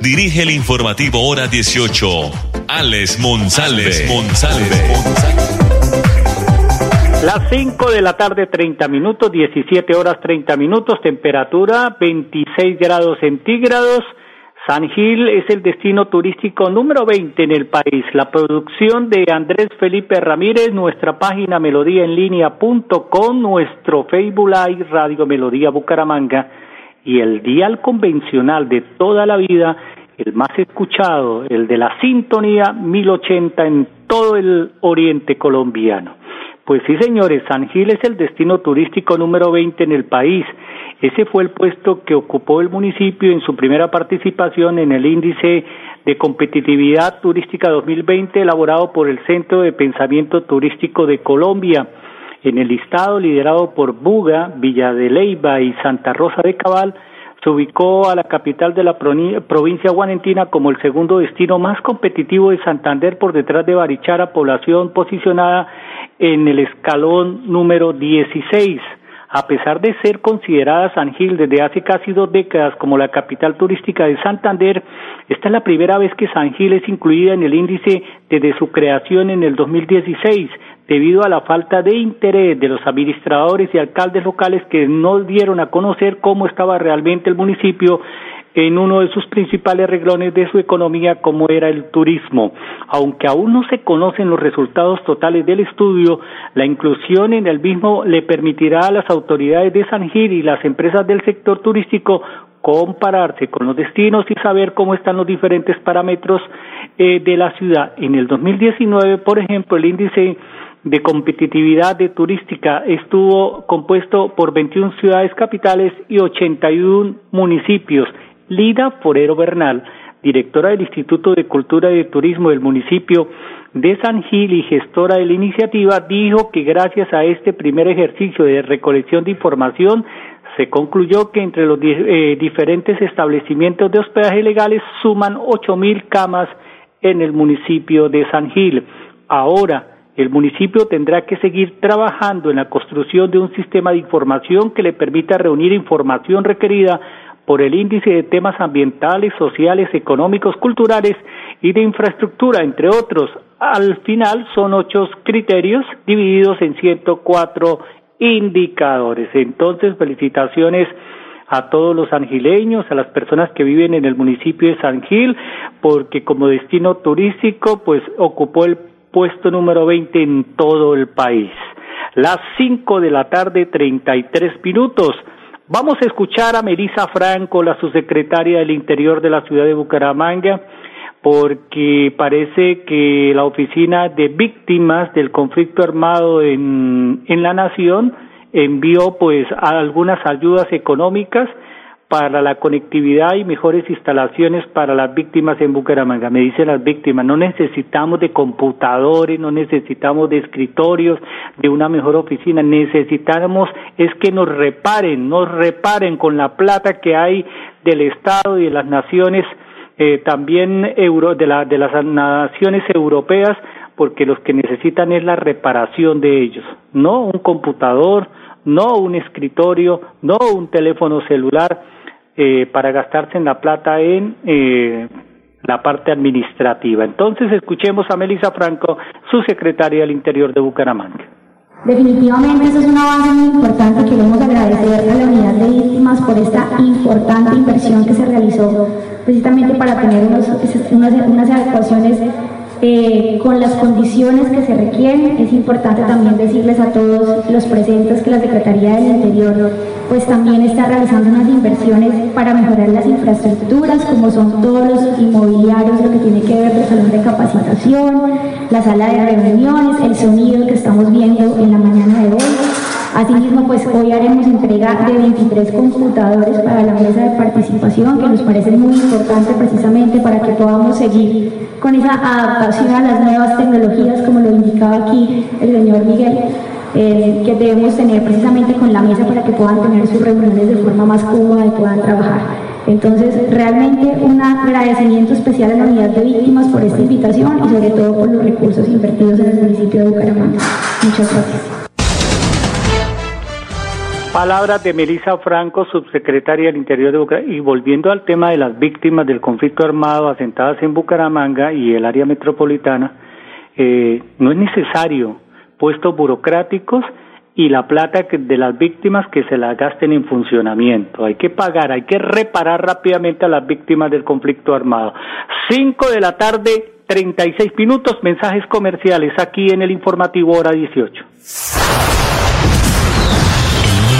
dirige el informativo Hora 18, Alex Monsalve. Las 5 de la tarde, 30 minutos, 17 horas 30 minutos, temperatura 26 grados centígrados. San Gil es el destino turístico número 20 en el país. La producción de Andrés Felipe Ramírez, nuestra página melodíaenlínea.com, nuestro Facebook Live Radio Melodía Bucaramanga y el dial convencional de toda la vida, el más escuchado, el de la sintonía 1080 en todo el oriente colombiano. Pues sí, señores, San Gil es el destino turístico número 20 en el país. Ese fue el puesto que ocupó el municipio en su primera participación en el índice de competitividad turística 2020 elaborado por el Centro de Pensamiento Turístico de Colombia. En el listado liderado por Buga, Villa de Leyva y Santa Rosa de Cabal, se ubicó a la capital de la provincia guanentina como el segundo destino más competitivo de Santander por detrás de Barichara, población posicionada en el escalón número 16. A pesar de ser considerada San Gil desde hace casi dos décadas como la capital turística de Santander, esta es la primera vez que San Gil es incluida en el índice desde su creación en el 2016 debido a la falta de interés de los administradores y alcaldes locales que no dieron a conocer cómo estaba realmente el municipio en uno de sus principales reglones de su economía como era el turismo. Aunque aún no se conocen los resultados totales del estudio, la inclusión en el mismo le permitirá a las autoridades de San Gil y las empresas del sector turístico compararse con los destinos y saber cómo están los diferentes parámetros eh, de la ciudad. En el 2019, por ejemplo, el índice de competitividad de turística estuvo compuesto por 21 ciudades capitales y 81 municipios. Lida Forero Bernal, directora del Instituto de Cultura y de Turismo del municipio de San Gil y gestora de la iniciativa, dijo que gracias a este primer ejercicio de recolección de información se concluyó que entre los eh, diferentes establecimientos de hospedaje legales suman ocho mil camas en el municipio de San Gil. Ahora, el municipio tendrá que seguir trabajando en la construcción de un sistema de información que le permita reunir información requerida por el índice de temas ambientales, sociales, económicos, culturales y de infraestructura, entre otros. Al final son ocho criterios divididos en 104 indicadores. Entonces, felicitaciones a todos los angileños, a las personas que viven en el municipio de San Gil, porque como destino turístico, pues ocupó el puesto número 20 en todo el país. Las 5 de la tarde, 33 minutos. Vamos a escuchar a Melissa Franco, la subsecretaria del Interior de la ciudad de Bucaramanga, porque parece que la oficina de víctimas del conflicto armado en, en la nación envió pues algunas ayudas económicas para la conectividad y mejores instalaciones para las víctimas en Bucaramanga. Me dicen las víctimas, no necesitamos de computadores, no necesitamos de escritorios, de una mejor oficina, necesitamos es que nos reparen, nos reparen con la plata que hay del Estado y de las naciones, eh, también euro, de, la, de las naciones europeas, porque los que necesitan es la reparación de ellos, no un computador, no un escritorio, no un teléfono celular, eh, para gastarse en la plata en eh, la parte administrativa. Entonces, escuchemos a Melissa Franco, su secretaria del Interior de Bucaramanga. Definitivamente eso es un avance muy importante. Queremos agradecer a la unidad de víctimas por esta importante inversión que se realizó precisamente para tener unos, unas, unas adecuaciones eh, con las condiciones que se requieren. Es importante también decirles a todos los presentes que la Secretaría del Interior pues también está realizando unas inversiones para mejorar las infraestructuras, como son todos los inmobiliarios, lo que tiene que ver el salón de capacitación, la sala de reuniones, el sonido que estamos viendo en la mañana de hoy. Asimismo, pues hoy haremos entrega de 23 computadores para la mesa de participación, que nos parece muy importante precisamente para que podamos seguir con esa adaptación a las nuevas tecnologías, como lo indicaba aquí el señor Miguel. Eh, que debemos tener precisamente con la mesa para que puedan tener sus reuniones de forma más cómoda y puedan trabajar. Entonces, realmente un agradecimiento especial a la unidad de víctimas por esta invitación y sobre todo por los recursos invertidos en el municipio de Bucaramanga. Muchas gracias. Palabras de Melissa Franco, subsecretaria del Interior de Bucaramanga. Y volviendo al tema de las víctimas del conflicto armado asentadas en Bucaramanga y el área metropolitana, eh, no es necesario puestos burocráticos y la plata de las víctimas que se la gasten en funcionamiento. Hay que pagar, hay que reparar rápidamente a las víctimas del conflicto armado. Cinco de la tarde, treinta y seis minutos, mensajes comerciales aquí en el informativo hora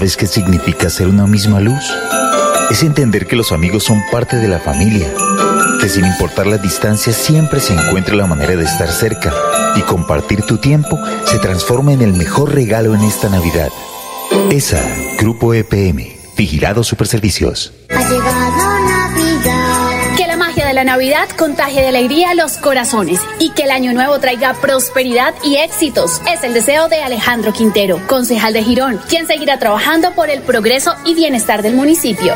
¿Sabes qué significa ser una misma luz? es entender que los amigos son parte de la familia, que sin importar las distancias siempre se encuentra la manera de estar cerca y compartir tu tiempo se transforma en el mejor regalo en esta Navidad. ESA, Grupo EPM, Vigilado Superservicios. Ha llegado la Navidad contagie de alegría los corazones y que el año nuevo traiga prosperidad y éxitos. Es el deseo de Alejandro Quintero, concejal de Girón, quien seguirá trabajando por el progreso y bienestar del municipio.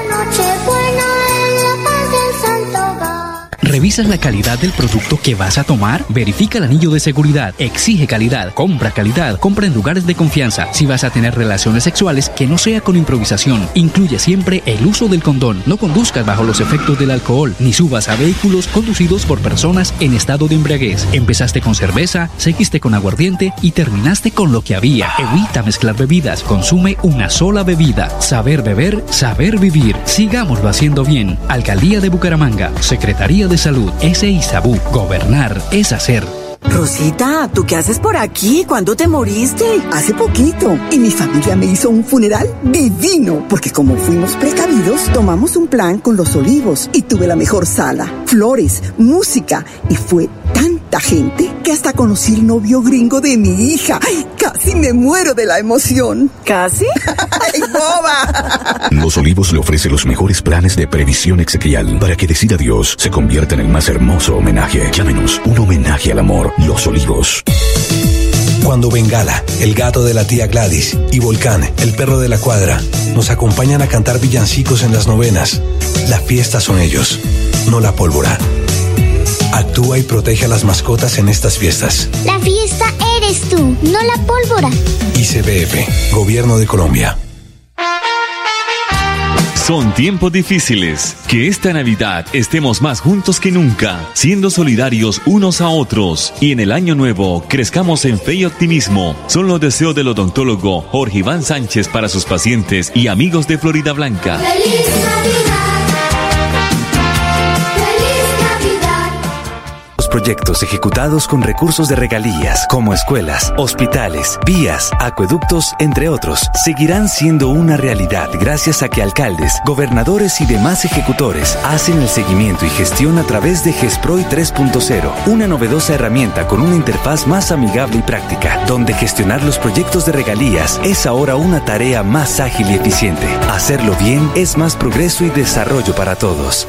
¿Revisas la calidad del producto que vas a tomar? Verifica el anillo de seguridad. Exige calidad. Compra calidad. Compra en lugares de confianza. Si vas a tener relaciones sexuales, que no sea con improvisación. Incluye siempre el uso del condón. No conduzcas bajo los efectos del alcohol, ni subas a vehículos conducidos por personas en estado de embriaguez. Empezaste con cerveza, seguiste con aguardiente y terminaste con lo que había. Evita mezclar bebidas. Consume una sola bebida. Saber beber, saber vivir. Sigámoslo haciendo bien. Alcaldía de Bucaramanga. Secretaría de Salud, ese Isabú. Gobernar es hacer. Rosita, ¿tú qué haces por aquí? ¿Cuándo te moriste? Hace poquito. Y mi familia me hizo un funeral divino. Porque como fuimos precavidos, tomamos un plan con los olivos. Y tuve la mejor sala, flores, música. Y fue tanta gente que hasta conocí el novio gringo de mi hija. casi me muero de la emoción. ¿Casi? ¡Ay, boba! Los Olivos le ofrece los mejores planes de previsión exequial para que decida Dios se convierta en el más hermoso homenaje. Llámenos un homenaje al amor. Los Olivos. Cuando Bengala, el gato de la tía Gladys, y Volcán, el perro de la cuadra, nos acompañan a cantar villancicos en las novenas, la fiesta son ellos, no la pólvora. Actúa y protege a las mascotas en estas fiestas. La fiesta eres tú, no la pólvora. ICBF, Gobierno de Colombia. Son tiempos difíciles. Que esta Navidad estemos más juntos que nunca, siendo solidarios unos a otros. Y en el año nuevo crezcamos en fe y optimismo. Son los deseos del odontólogo Jorge Iván Sánchez para sus pacientes y amigos de Florida Blanca. ¡Feliz Navidad! Proyectos ejecutados con recursos de regalías, como escuelas, hospitales, vías, acueductos, entre otros, seguirán siendo una realidad gracias a que alcaldes, gobernadores y demás ejecutores hacen el seguimiento y gestión a través de GESPROY 3.0, una novedosa herramienta con una interfaz más amigable y práctica, donde gestionar los proyectos de regalías es ahora una tarea más ágil y eficiente. Hacerlo bien es más progreso y desarrollo para todos.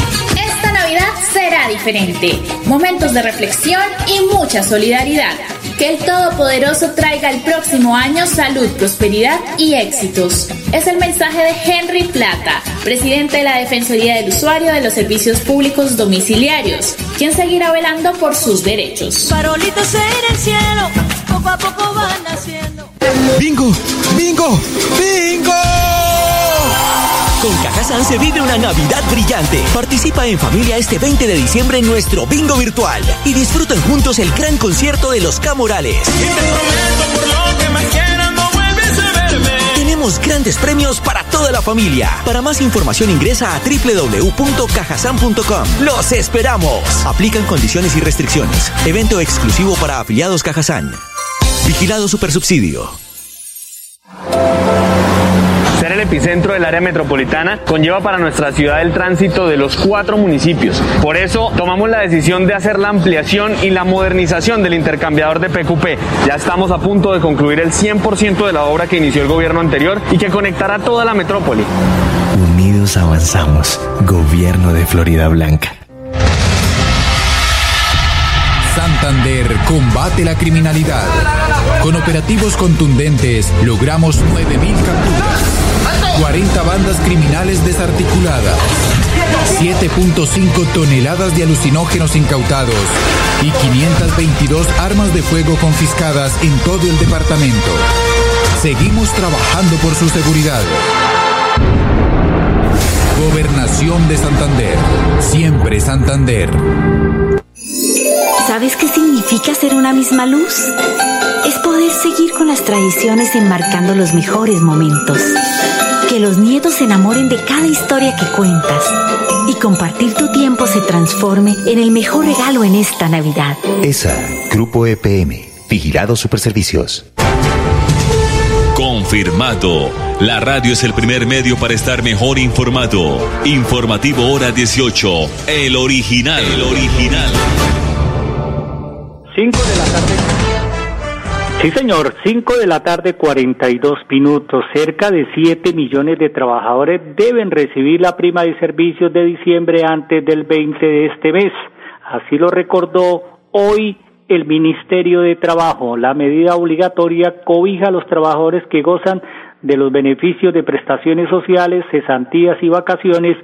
será diferente. Momentos de reflexión y mucha solidaridad. Que el Todopoderoso traiga el próximo año salud, prosperidad y éxitos. Es el mensaje de Henry Plata, presidente de la Defensoría del Usuario de los Servicios Públicos Domiciliarios, quien seguirá velando por sus derechos. Farolitos en el cielo, poco a poco van naciendo. ¡Bingo! ¡Bingo! ¡Bingo! Con Cajazán se vive una Navidad brillante. Participa en familia este 20 de diciembre en nuestro bingo virtual y disfruten juntos el gran concierto de los Camorales. Tenemos grandes premios para toda la familia. Para más información ingresa a www.cajazán.com. ¡Los esperamos! Aplican condiciones y restricciones. Evento exclusivo para afiliados Cajazán. Vigilado Supersubsidio. Epicentro del área metropolitana conlleva para nuestra ciudad el tránsito de los cuatro municipios. Por eso tomamos la decisión de hacer la ampliación y la modernización del intercambiador de PQP. Ya estamos a punto de concluir el 100% de la obra que inició el gobierno anterior y que conectará toda la metrópoli. Unidos avanzamos. Gobierno de Florida Blanca. Santander combate la criminalidad. Con operativos contundentes logramos 9.000 capturas, 40 bandas criminales desarticuladas, 7.5 toneladas de alucinógenos incautados y 522 armas de fuego confiscadas en todo el departamento. Seguimos trabajando por su seguridad. Gobernación de Santander. Siempre Santander. ¿Sabes qué significa ser una misma luz? Es poder seguir con las tradiciones enmarcando los mejores momentos. Que los nietos se enamoren de cada historia que cuentas. Y compartir tu tiempo se transforme en el mejor regalo en esta Navidad. ESA, Grupo EPM, Vigilado Superservicios. Confirmado. La radio es el primer medio para estar mejor informado. Informativo Hora 18. El original. El original. 5 de la tarde. Sí, señor, 5 de la tarde, 42 minutos. Cerca de 7 millones de trabajadores deben recibir la prima de servicios de diciembre antes del 20 de este mes. Así lo recordó hoy el Ministerio de Trabajo. La medida obligatoria cobija a los trabajadores que gozan de los beneficios de prestaciones sociales, cesantías y vacaciones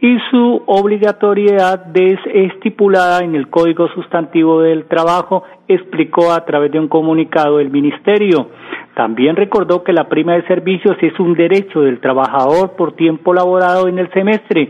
y su obligatoriedad es estipulada en el Código Sustantivo del Trabajo, explicó a través de un comunicado el Ministerio. También recordó que la prima de servicios es un derecho del trabajador por tiempo laborado en el semestre,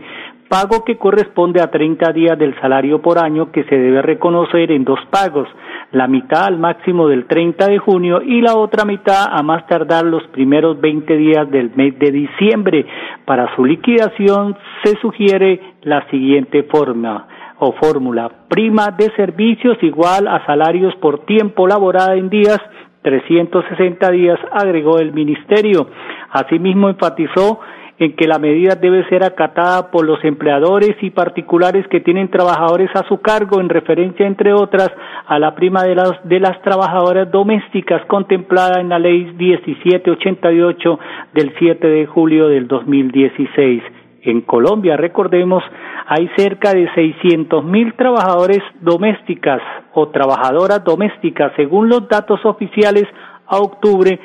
pago que corresponde a 30 días del salario por año que se debe reconocer en dos pagos, la mitad al máximo del 30 de junio y la otra mitad a más tardar los primeros 20 días del mes de diciembre. Para su liquidación se sugiere la siguiente forma o fórmula, prima de servicios igual a salarios por tiempo laborado en días 360 días, agregó el ministerio. Asimismo, enfatizó en que la medida debe ser acatada por los empleadores y particulares que tienen trabajadores a su cargo en referencia, entre otras, a la prima de las, de las trabajadoras domésticas contemplada en la ley 1788 del 7 de julio del 2016. En Colombia, recordemos, hay cerca de 600 mil trabajadores domésticas o trabajadoras domésticas, según los datos oficiales a octubre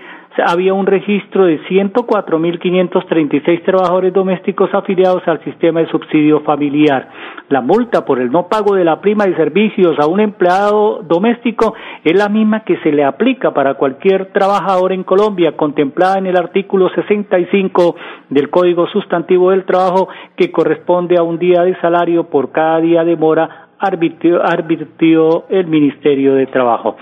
había un registro de 104.536 trabajadores domésticos afiliados al sistema de subsidio familiar. La multa por el no pago de la prima de servicios a un empleado doméstico es la misma que se le aplica para cualquier trabajador en Colombia, contemplada en el artículo 65 del Código Sustantivo del Trabajo, que corresponde a un día de salario por cada día de mora advirtió, el Ministerio de Trabajo.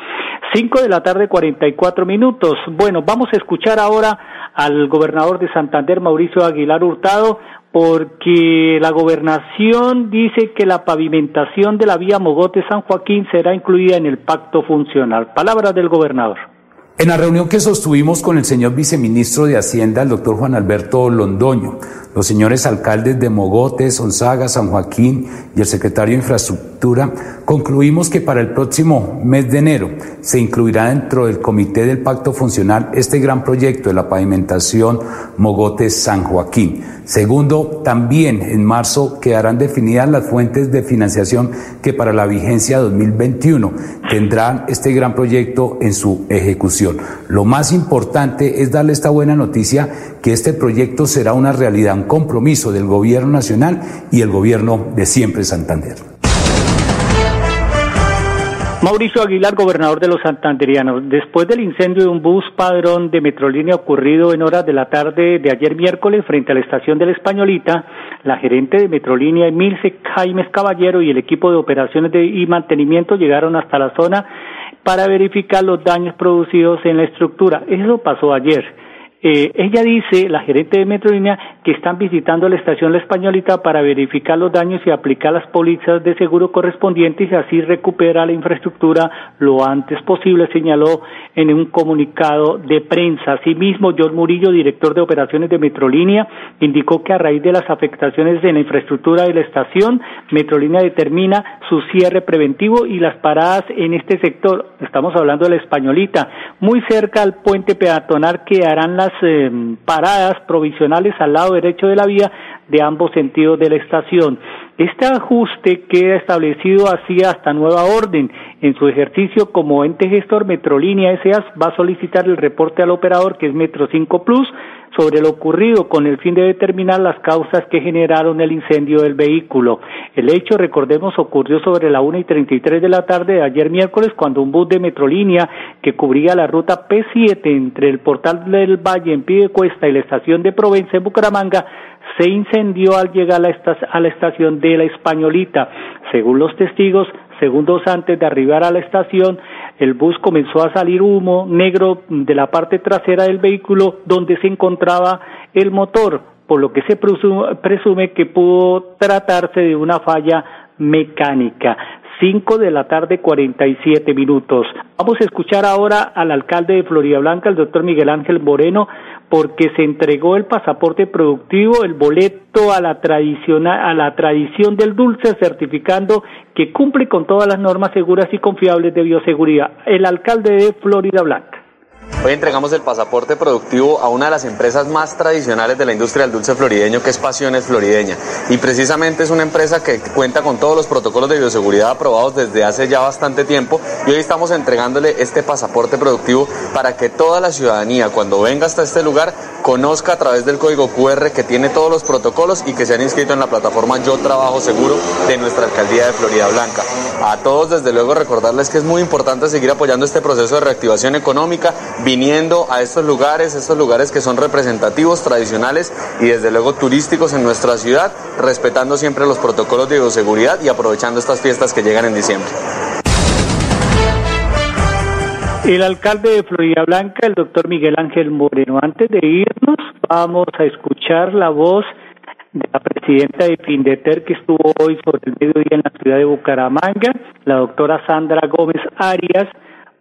Cinco de la tarde, cuarenta y cuatro minutos. Bueno, vamos a escuchar ahora al gobernador de Santander, Mauricio Aguilar Hurtado, porque la gobernación dice que la pavimentación de la vía Mogote-San Joaquín será incluida en el pacto funcional. Palabras del gobernador. En la reunión que sostuvimos con el señor viceministro de Hacienda, el doctor Juan Alberto Londoño, los señores alcaldes de Mogotes, Onzaga, San Joaquín y el secretario de Infraestructura, Concluimos que para el próximo mes de enero se incluirá dentro del Comité del Pacto Funcional este gran proyecto de la pavimentación Mogotes-San Joaquín. Segundo, también en marzo quedarán definidas las fuentes de financiación que para la vigencia 2021 tendrán este gran proyecto en su ejecución. Lo más importante es darle esta buena noticia que este proyecto será una realidad, un compromiso del Gobierno Nacional y el Gobierno de siempre Santander. Mauricio Aguilar, gobernador de los santanderianos. Después del incendio de un bus padrón de Metrolínea ocurrido en horas de la tarde de ayer miércoles frente a la estación de la Españolita, la gerente de Metrolínea, Emilce Jaimes Caballero, y el equipo de operaciones de, y mantenimiento llegaron hasta la zona para verificar los daños producidos en la estructura. Eso pasó ayer. Eh, ella dice, la gerente de Metrolínea, que están visitando la estación La Españolita para verificar los daños y aplicar las pólizas de seguro correspondientes y así recuperar la infraestructura lo antes posible, señaló en un comunicado de prensa. Asimismo, John Murillo, director de operaciones de Metrolínea, indicó que a raíz de las afectaciones en la infraestructura de la estación, Metrolínea determina su cierre preventivo y las paradas en este sector, estamos hablando de la Españolita, muy cerca al puente peatonal que harán las eh, paradas provisionales al lado derecho de la vía de ambos sentidos de la estación. Este ajuste queda establecido así hasta nueva orden. En su ejercicio como ente gestor, Metrolínea S.A. va a solicitar el reporte al operador, que es Metro 5 Plus, sobre lo ocurrido con el fin de determinar las causas que generaron el incendio del vehículo. El hecho, recordemos, ocurrió sobre la una y treinta y tres de la tarde de ayer miércoles cuando un bus de Metrolínea que cubría la ruta P7 entre el portal del Valle en Piedecuesta y la estación de Provenza en Bucaramanga se incendió al llegar a la, estación de la Españolita. Según los testigos, segundos antes de arribar a la estación, el bus comenzó a salir humo negro de la parte trasera del vehículo donde se encontraba el motor, por lo que se presume que pudo tratarse de una falla mecánica. 5 de la tarde, 47 minutos. Vamos a escuchar ahora al alcalde de Florida Blanca, el doctor Miguel Ángel Moreno, porque se entregó el pasaporte productivo, el boleto a la, tradicional, a la tradición del dulce, certificando que cumple con todas las normas seguras y confiables de bioseguridad. El alcalde de Florida Blanca. Hoy entregamos el pasaporte productivo a una de las empresas más tradicionales de la industria del dulce florideño, que es Pasiones Florideña. Y precisamente es una empresa que cuenta con todos los protocolos de bioseguridad aprobados desde hace ya bastante tiempo. Y hoy estamos entregándole este pasaporte productivo para que toda la ciudadanía, cuando venga hasta este lugar, conozca a través del código QR que tiene todos los protocolos y que se han inscrito en la plataforma Yo Trabajo Seguro de nuestra alcaldía de Florida Blanca. A todos, desde luego, recordarles que es muy importante seguir apoyando este proceso de reactivación económica viniendo a estos lugares, estos lugares que son representativos, tradicionales y desde luego turísticos en nuestra ciudad, respetando siempre los protocolos de bioseguridad y aprovechando estas fiestas que llegan en diciembre. El alcalde de Florida Blanca, el doctor Miguel Ángel Moreno. Antes de irnos, vamos a escuchar la voz de la presidenta de Findeter que estuvo hoy sobre el mediodía en la ciudad de Bucaramanga, la doctora Sandra Gómez Arias,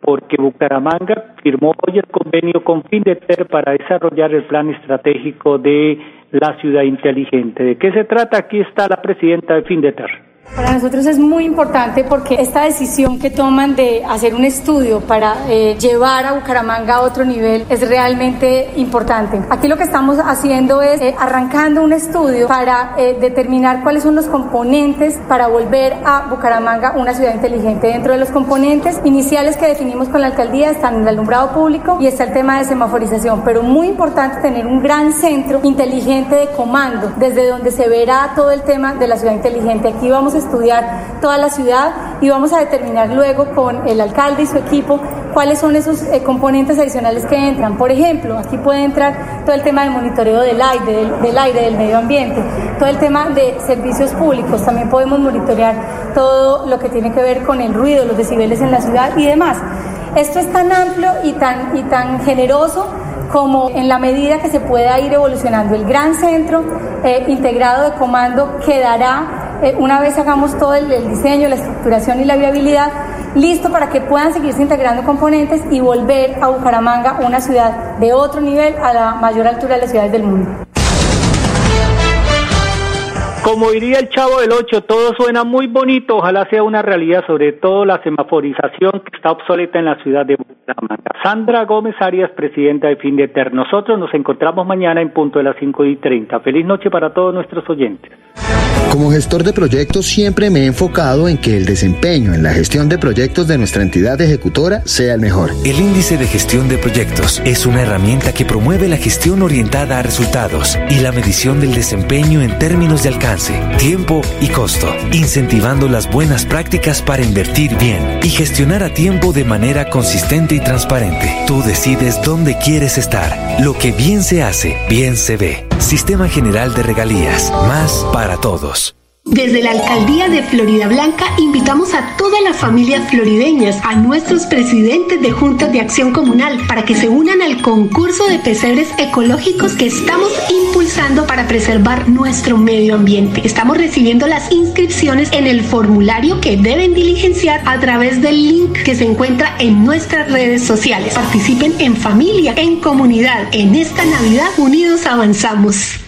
porque Bucaramanga firmó hoy el convenio con Findeter para desarrollar el plan estratégico de la ciudad inteligente. ¿De qué se trata? Aquí está la presidenta de Findeter. Para nosotros es muy importante porque esta decisión que toman de hacer un estudio para eh, llevar a Bucaramanga a otro nivel es realmente importante. Aquí lo que estamos haciendo es eh, arrancando un estudio para eh, determinar cuáles son los componentes para volver a Bucaramanga una ciudad inteligente. Dentro de los componentes iniciales que definimos con la alcaldía están el alumbrado público y está el tema de semaforización, pero muy importante tener un gran centro inteligente de comando desde donde se verá todo el tema de la ciudad inteligente. Aquí vamos estudiar toda la ciudad y vamos a determinar luego con el alcalde y su equipo cuáles son esos eh, componentes adicionales que entran. Por ejemplo, aquí puede entrar todo el tema de monitoreo del aire, del, aire, del medio ambiente, todo el tema de servicios públicos. También podemos monitorear todo lo que tiene que ver con el ruido, los decibeles en la ciudad y demás. Esto es tan amplio y tan, y tan generoso como en la medida que se pueda ir evolucionando el gran centro eh, integrado de comando quedará eh, una vez hagamos todo el, diseño, la estructuración y la viabilidad, listo para que puedan seguirse integrando componentes y volver a Bucaramanga una ciudad de otro nivel a la mayor altura de las ciudades del mundo. Como diría el chavo del 8, todo suena muy bonito, ojalá sea una realidad, sobre todo la semaforización que está obsoleta en la ciudad de Bucaramanga. Sandra Gómez Arias, presidenta de Findeter. Nosotros nos encontramos mañana en punto de las 5 y 30. Feliz noche para todos nuestros oyentes. Como gestor de proyectos siempre me he enfocado en que el desempeño en la gestión de proyectos de nuestra entidad ejecutora sea el mejor. El índice de gestión de proyectos es una herramienta que promueve la gestión orientada a resultados y la medición del desempeño en términos de alcance, tiempo y costo, incentivando las buenas prácticas para invertir bien y gestionar a tiempo de manera consistente y transparente. Tú decides dónde quieres estar. Lo que bien se hace, bien se ve. Sistema General de Regalías. Más para todos. Desde la Alcaldía de Florida Blanca invitamos a todas las familias florideñas, a nuestros presidentes de juntas de acción comunal, para que se unan al concurso de pesebres ecológicos que estamos impulsando para preservar nuestro medio ambiente. Estamos recibiendo las inscripciones en el formulario que deben diligenciar a través del link que se encuentra en nuestras redes sociales. Participen en familia, en comunidad. En esta Navidad unidos avanzamos.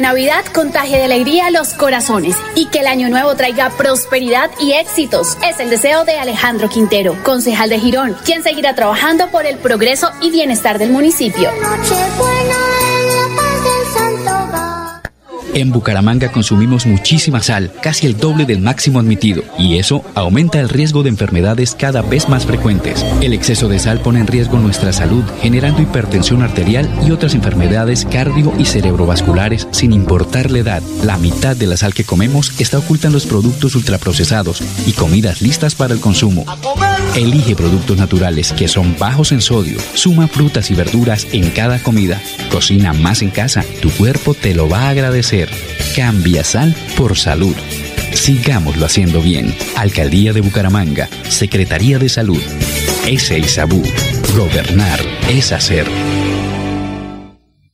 la Navidad contagie de alegría los corazones y que el año nuevo traiga prosperidad y éxitos. Es el deseo de Alejandro Quintero, concejal de Girón, quien seguirá trabajando por el progreso y bienestar del municipio. Nochebuena en En Bucaramanga consumimos muchísima sal, casi el doble del máximo admitido, y eso aumenta el riesgo de enfermedades cada vez más frecuentes. El exceso de sal pone en riesgo nuestra salud, generando hipertensión arterial y otras enfermedades cardio y cerebrovasculares sin importar la edad. La mitad de la sal que comemos está oculta en los productos ultraprocesados y comidas listas para el consumo. Elige productos naturales que son bajos en sodio. Suma frutas y verduras en cada comida. Cocina más en casa. Tu cuerpo te lo va a agradecer. Cambia sal por salud. Sigámoslo haciendo bien. Alcaldía de Bucaramanga. Secretaría de Salud. Ese Isabú. Gobernar es hacer.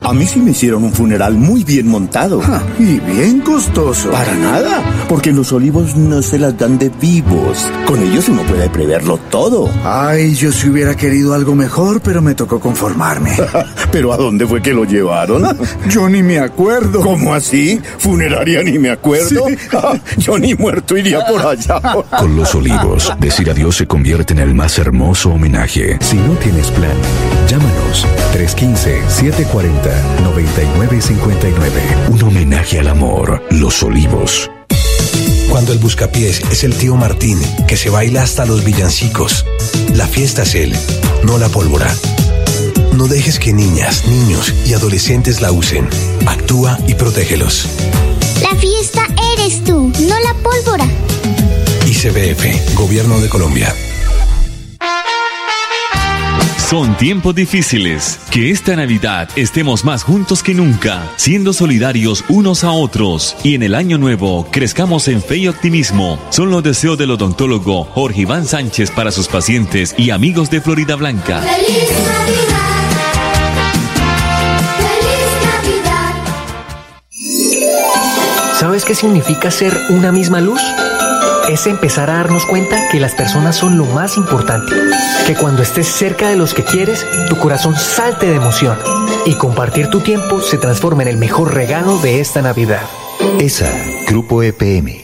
A mí sí me hicieron un funeral muy bien montado. y bien costoso. Para nada, porque los olivos no se las dan de vivos. Con ellos uno puede preverlo todo. Ay, yo si hubiera querido algo mejor, pero me tocó conformarme. ¿Pero a dónde fue que lo llevaron? yo ni me acuerdo. ¿Cómo así? ¿Funeraria ni me acuerdo? yo ni muerto iría por allá. Con los olivos, decir adiós se convierte en el más hermoso homenaje. Si no tienes plan, llámanos 315-740-9959. Un homenaje al amor. Los olivos. Cuando el buscapiés es el tío Martín, que se baila hasta los villancicos. La fiesta es él, no la pólvora. No dejes que niñas, niños y adolescentes la usen. Actúa y protégelos. La fiesta eres tú, no la pólvora. ICBF, Gobierno de Colombia. Son tiempos difíciles. Que esta Navidad estemos más juntos que nunca, siendo solidarios unos a otros. Y en el año nuevo crezcamos en fe y optimismo. Son los deseos del odontólogo Jorge Iván Sánchez para sus pacientes y amigos de Florida Blanca. ¡Feliz Navidad! ¡Feliz Navidad! ¿Sabes qué significa ser una misma luz? Es empezar a darnos cuenta que las personas son lo más importante. Que cuando estés cerca de los que quieres, tu corazón salte de emoción. Y compartir tu tiempo se transforma en el mejor regalo de esta Navidad. ESA, Grupo EPM,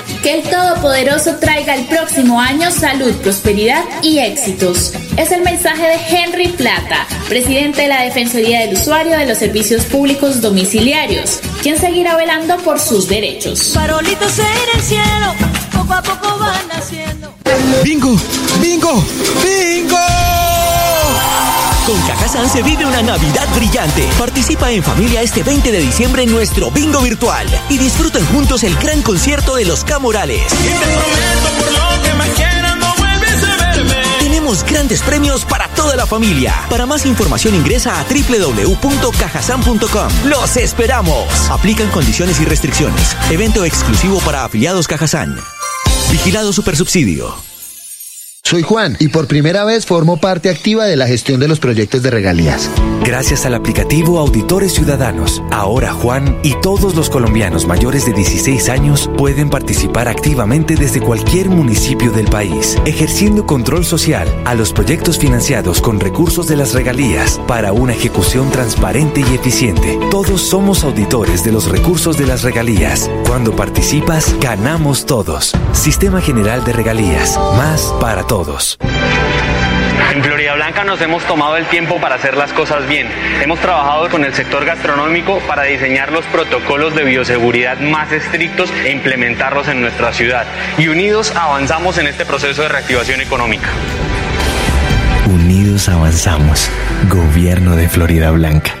Que el Todopoderoso traiga el próximo año salud, prosperidad y éxitos. Es el mensaje de Henry Plata, presidente de la Defensoría del Usuario de los Servicios Públicos Domiciliarios, quien seguirá velando por sus derechos. Farolitos en el cielo, poco a poco van naciendo. ¡Bingo! ¡Bingo! ¡Bingo! Con Cajazán se vive una Navidad brillante. Participa en familia este 20 de diciembre en nuestro bingo virtual y disfruten juntos el gran concierto de los Camorales. Tenemos grandes premios para toda la familia. Para más información ingresa a www.cajasan.com. ¡Los esperamos! Aplican condiciones y restricciones. Evento exclusivo para afiliados Cajazán. Vigilado Supersubsidio. Soy Juan y por primera vez formo parte activa de la gestión de los proyectos de regalías. Gracias al aplicativo Auditores Ciudadanos, ahora Juan y todos los colombianos mayores de 16 años pueden participar activamente desde cualquier municipio del país, ejerciendo control social a los proyectos financiados con recursos de las regalías para una ejecución transparente y eficiente. Todos somos auditores de los recursos de las regalías. Cuando participas, ganamos todos. Sistema General de Regalías, más para todos. En Florida Blanca nos hemos tomado el tiempo para hacer las cosas bien. Hemos trabajado con el sector gastronómico para diseñar los protocolos de bioseguridad más estrictos e implementarlos en nuestra ciudad. Y unidos avanzamos en este proceso de reactivación económica. Unidos avanzamos. Gobierno de Florida Blanca.